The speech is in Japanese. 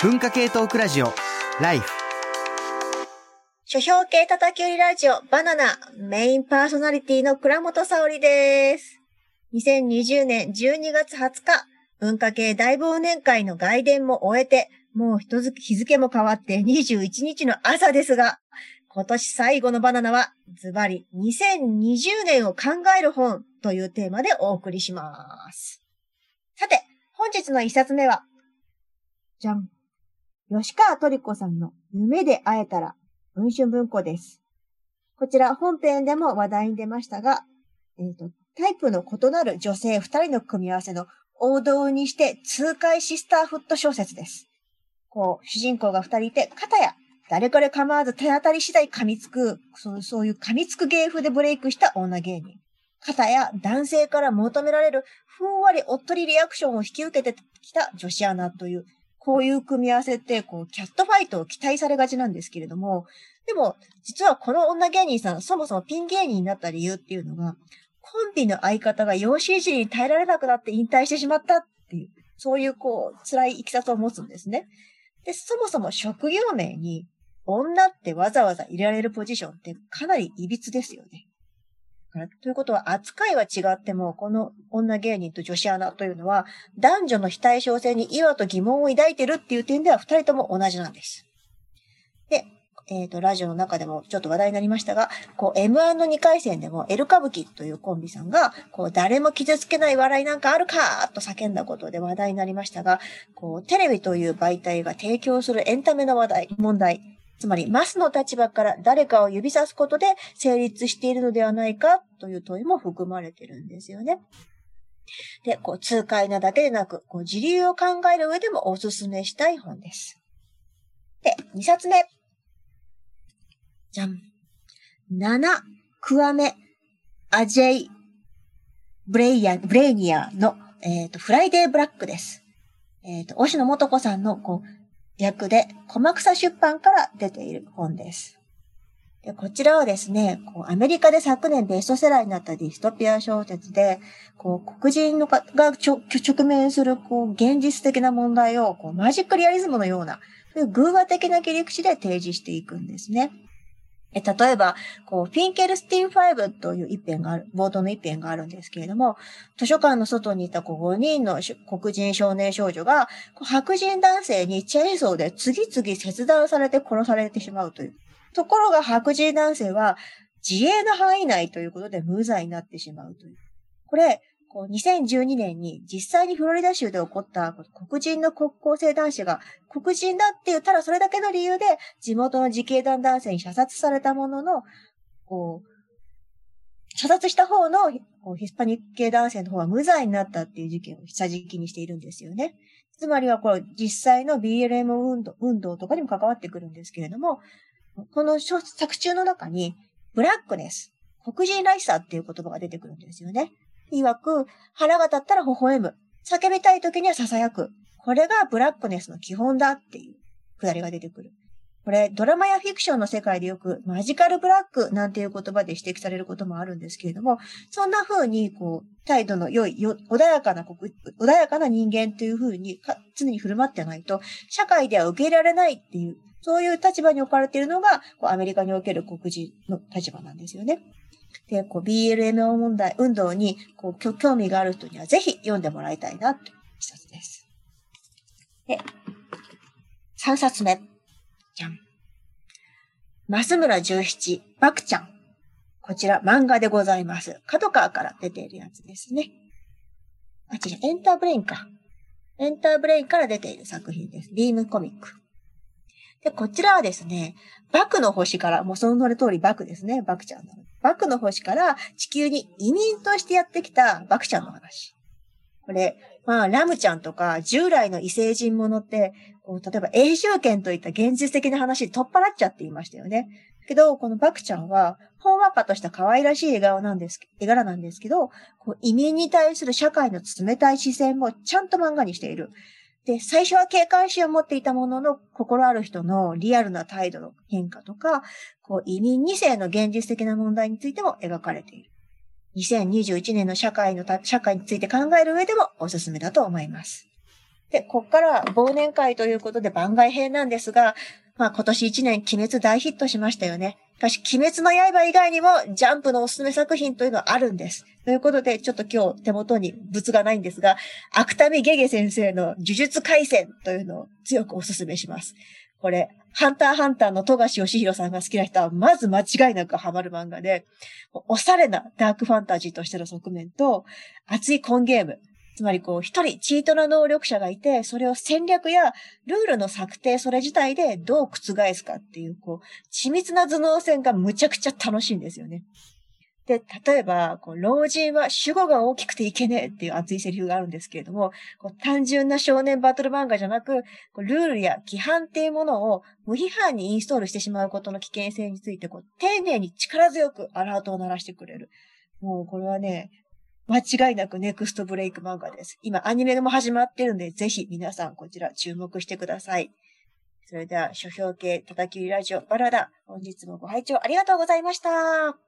文化系トークラジオライフ書評系叩き売りラジオバナナメインパーソナリティの倉本沙織です。2020年12月20日、文化系大忘年会の外伝も終えて、もう日付も変わって21日の朝ですが、今年最後のバナナは、ズバリ2020年を考える本というテーマでお送りします。さて、本日の一冊目は、じゃん。吉川トリコさんの夢で会えたら、文春文庫です。こちら本編でも話題に出ましたが、え、ー、と、タイプの異なる女性二人の組み合わせの王道にして痛快シスターフット小説です。こう、主人公が二人いて、片や誰から構わず手当たり次第噛みつく、そうそういう噛みつく芸風でブレイクした女芸人。片や男性から求められるふんわりおっとりリアクションを引き受けてきた女子アナというこういう組み合わせって、こう、キャットファイトを期待されがちなんですけれども、でも、実はこの女芸人さん、そもそもピン芸人になった理由っていうのが、コンビの相方が養子いじりに耐えられなくなって引退してしまったっていう、そういうこう、辛い生き方を持つんですね。で、そもそも職業名に、女ってわざわざいられるポジションってかなり歪ですよね。ということは、扱いは違っても、この女芸人と女子アナというのは、男女の非対称性に岩と疑問を抱いてるっていう点では、二人とも同じなんです。で、えっ、ー、と、ラジオの中でもちょっと話題になりましたが、こう、M1 の2回戦でも、エル歌舞伎というコンビさんが、こう、誰も傷つけない笑いなんかあるかと叫んだことで話題になりましたが、こう、テレビという媒体が提供するエンタメの話題、問題、つまり、マスの立場から誰かを指さすことで成立しているのではないかという問いも含まれてるんですよね。で、こう、痛快なだけでなく、こう、時流を考える上でもおすすめしたい本です。で、2冊目。じゃん。ナナ、クワメ、アジェイ、ブレイヤ、ブレイニアの、えっ、ー、と、フライデーブラックです。えっ、ー、と、押野元子さんの、こう、訳で、駒草出版から出ている本です。でこちらはですね、こうアメリカで昨年ベストセラーになったディストピア小説で、こう黒人のが直面するこう現実的な問題をこうマジックリアリズムのような、そういう偶話的な切り口で提示していくんですね。え例えば、こう、フィンケルスティン5という一編がある、冒頭の一編があるんですけれども、図書館の外にいた5人の黒人少年少女が、白人男性にチェーンソーで次々切断されて殺されてしまうという。ところが白人男性は自衛の範囲内ということで無罪になってしまうという。これ、こう2012年に実際にフロリダ州で起こった黒人の国交生男子が黒人だって言ったらそれだけの理由で地元の自警団男性に射殺されたものの、こう、射殺した方のヒスパニック系男性の方は無罪になったっていう事件を下敷きにしているんですよね。つまりはこれ実際の BLM 運動運動とかにも関わってくるんですけれども、この作中の中にブラックネス、黒人らしさっていう言葉が出てくるんですよね。曰く、腹が立ったら微笑む。叫びたい時には囁く。これがブラックネスの基本だっていうくだりが出てくる。これ、ドラマやフィクションの世界でよくマジカルブラックなんていう言葉で指摘されることもあるんですけれども、そんな風に、こう、態度の良い、穏やかな、穏やかな人間という風に常に振る舞ってないと、社会では受け入れられないっていう、そういう立場に置かれているのが、こうアメリカにおける黒人の立場なんですよね。で、こう BLMO 問題、運動にこう興味がある人にはぜひ読んでもらいたいなという一冊です。で、3冊目。じゃん。増村十七、バクちゃん。こちら漫画でございます。角川から出ているやつですね。あ、違う、エンターブレインか。エンターブレインから出ている作品です。ビームコミック。で、こちらはですね、バクの星から、もうその通りバクですね。バクちゃんの。バクの星から地球に移民としてやってきたバクちゃんの話。これ、まあ、ラムちゃんとか従来の異星人ものって、こう例えば永住権といった現実的な話取っ払っちゃっていましたよね。けど、このバクちゃんは、ほんわかとした可愛らしい笑顔なんです、絵柄なんですけど、こう移民に対する社会の冷たい視線もちゃんと漫画にしている。で、最初は警戒心を持っていたものの、心ある人のリアルな態度の変化とか、こう移民2世の現実的な問題についても描かれている。2021年の社会の社会について考える上でもおすすめだと思います。で、こっから忘年会ということで番外編なんですが、まあ今年1年鬼滅大ヒットしましたよね。しかし、鬼滅の刃以外にもジャンプのおすすめ作品というのはあるんです。ということで、ちょっと今日手元に物がないんですが、芥見ゲゲ先生の呪術回戦というのを強くおすすめします。これ、ハンターハンターの富樫義弘さんが好きな人は、まず間違いなくハマる漫画で、おしゃれなダークファンタジーとしての側面と、熱いコンゲーム、つまりこう、一人チートな能力者がいて、それを戦略やルールの策定、それ自体でどう覆すかっていう、こう、緻密な頭脳戦がむちゃくちゃ楽しいんですよね。で、例えば、こう老人は主語が大きくていけねえっていう熱いセリフがあるんですけれども、こう単純な少年バトル漫画じゃなく、こうルールや規範っていうものを無批判にインストールしてしまうことの危険性について、こう丁寧に力強くアラートを鳴らしてくれる。もうこれはね、間違いなくネクストブレイク漫画です。今アニメも始まってるんで、ぜひ皆さんこちら注目してください。それでは、書評系叩き売りラジオバラダ。本日もご拝聴ありがとうございました。